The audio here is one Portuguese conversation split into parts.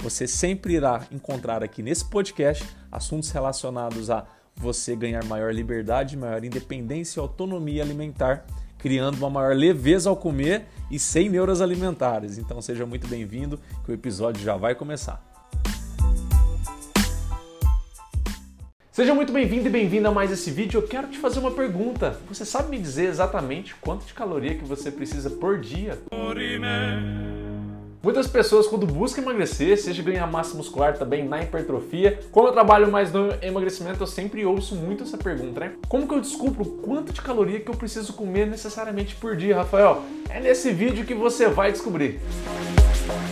Você sempre irá encontrar aqui nesse podcast assuntos relacionados a você ganhar maior liberdade, maior independência e autonomia alimentar, criando uma maior leveza ao comer e sem neuras alimentares. Então seja muito bem-vindo, que o episódio já vai começar. Seja muito bem-vindo e bem-vinda a mais esse vídeo. Eu quero te fazer uma pergunta. Você sabe me dizer exatamente quanto de caloria que você precisa por dia? Muitas pessoas, quando buscam emagrecer, seja ganhar massa muscular também na hipertrofia, como eu trabalho mais no emagrecimento, eu sempre ouço muito essa pergunta, né? Como que eu descubro quanto de caloria que eu preciso comer necessariamente por dia, Rafael? É nesse vídeo que você vai descobrir. E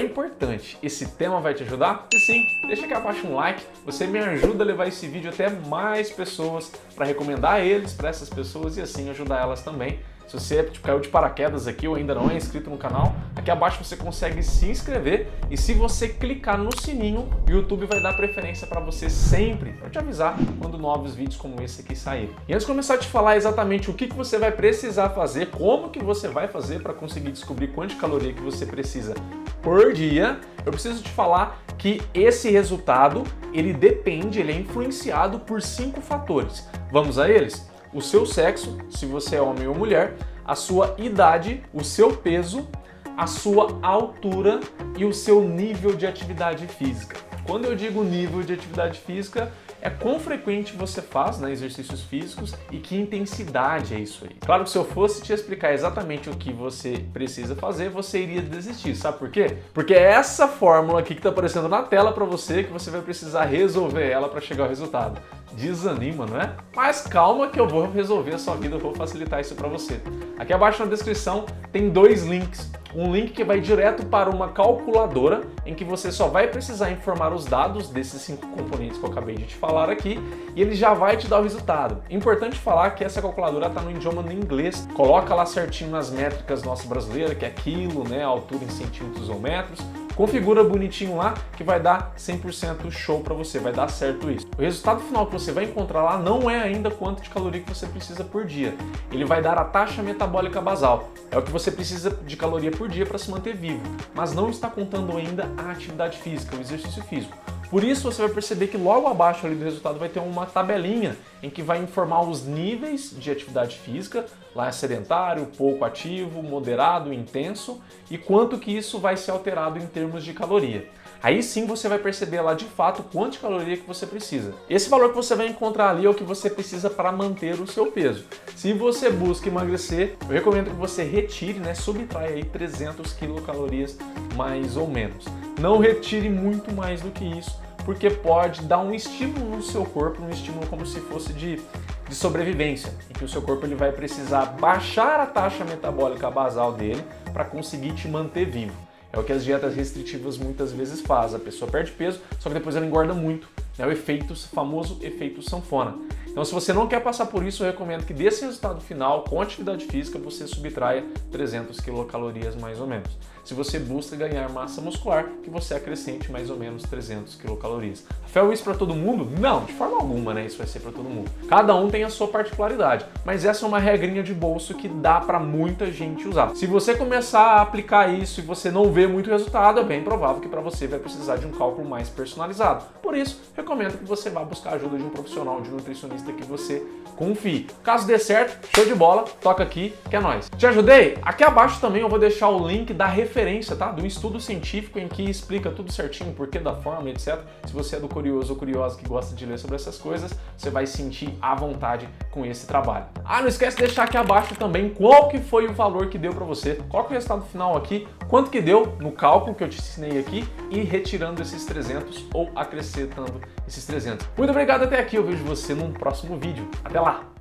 é importante, esse tema vai te ajudar? Se sim, deixa aqui abaixo um like, você me ajuda a levar esse vídeo até mais pessoas, para recomendar eles para essas pessoas e assim ajudar elas também se você tipo, caiu de paraquedas aqui ou ainda não é inscrito no canal, aqui abaixo você consegue se inscrever e se você clicar no sininho, o YouTube vai dar preferência para você sempre, para te avisar quando novos vídeos como esse aqui saírem. E antes de começar a te falar exatamente o que, que você vai precisar fazer, como que você vai fazer para conseguir descobrir quanto de caloria que você precisa por dia, eu preciso te falar que esse resultado ele depende, ele é influenciado por cinco fatores. Vamos a eles? O seu sexo, se você é homem ou mulher, a sua idade, o seu peso, a sua altura e o seu nível de atividade física. Quando eu digo nível de atividade física, é quão frequente você faz né, exercícios físicos e que intensidade é isso aí. Claro que se eu fosse te explicar exatamente o que você precisa fazer, você iria desistir. Sabe por quê? Porque é essa fórmula aqui que está aparecendo na tela para você que você vai precisar resolver ela para chegar ao resultado desanima, não é? Mas calma que eu vou resolver a sua vida, eu vou facilitar isso para você. Aqui abaixo na descrição tem dois links. Um link que vai direto para uma calculadora em que você só vai precisar informar os dados desses cinco componentes que eu acabei de te falar aqui e ele já vai te dar o resultado. Importante falar que essa calculadora está no idioma no inglês. Coloca lá certinho nas métricas nossa brasileira, que é quilo, né, altura em centímetros ou metros Configura bonitinho lá que vai dar 100% show para você, vai dar certo isso. O resultado final que você vai encontrar lá não é ainda quanto de caloria que você precisa por dia. Ele vai dar a taxa metabólica basal. É o que você precisa de caloria por dia para se manter vivo, mas não está contando ainda a atividade física, o exercício físico. Por isso você vai perceber que logo abaixo ali do resultado vai ter uma tabelinha em que vai informar os níveis de atividade física, lá é sedentário, pouco ativo, moderado, intenso e quanto que isso vai ser alterado em termos de caloria. Aí sim você vai perceber lá de fato quanto de caloria que você precisa. Esse valor que você vai encontrar ali é o que você precisa para manter o seu peso. Se você busca emagrecer, eu recomendo que você retire, né, subtraia aí 300 quilocalorias mais ou menos. Não retire muito mais do que isso, porque pode dar um estímulo no seu corpo, um estímulo como se fosse de, de sobrevivência, em que o seu corpo ele vai precisar baixar a taxa metabólica basal dele para conseguir te manter vivo. É o que as dietas restritivas muitas vezes fazem. A pessoa perde peso, só que depois ela engorda muito. É o efeito, famoso efeito sanfona. Então, se você não quer passar por isso, eu recomendo que desse resultado final, com atividade física, você subtraia 300 quilocalorias mais ou menos. Se você busca ganhar massa muscular, que você acrescente mais ou menos 300 quilocalorias. Rafael, isso para todo mundo? Não, de forma alguma, né? Isso vai ser para todo mundo. Cada um tem a sua particularidade, mas essa é uma regrinha de bolso que dá para muita gente usar. Se você começar a aplicar isso e você não vê muito resultado, é bem provável que para você vai precisar de um cálculo mais personalizado. Por isso, recomendo que você vá buscar a ajuda de um profissional, de um nutricionista que você confie. Caso dê certo, show de bola, toca aqui, que é nóis. Te ajudei? Aqui abaixo também eu vou deixar o link da referência, tá? Do estudo científico em que explica tudo certinho, porquê da forma, etc. Se você é do curioso ou curiosa que gosta de ler sobre essas coisas, você vai sentir à vontade com esse trabalho. Ah, não esquece de deixar aqui abaixo também qual que foi o valor que deu para você. Coloca o resultado final aqui, quanto que deu no cálculo que eu te ensinei aqui e retirando esses 300 ou acrescentando esses 300. Muito obrigado até aqui, eu vejo você num próximo vídeo. Até lá!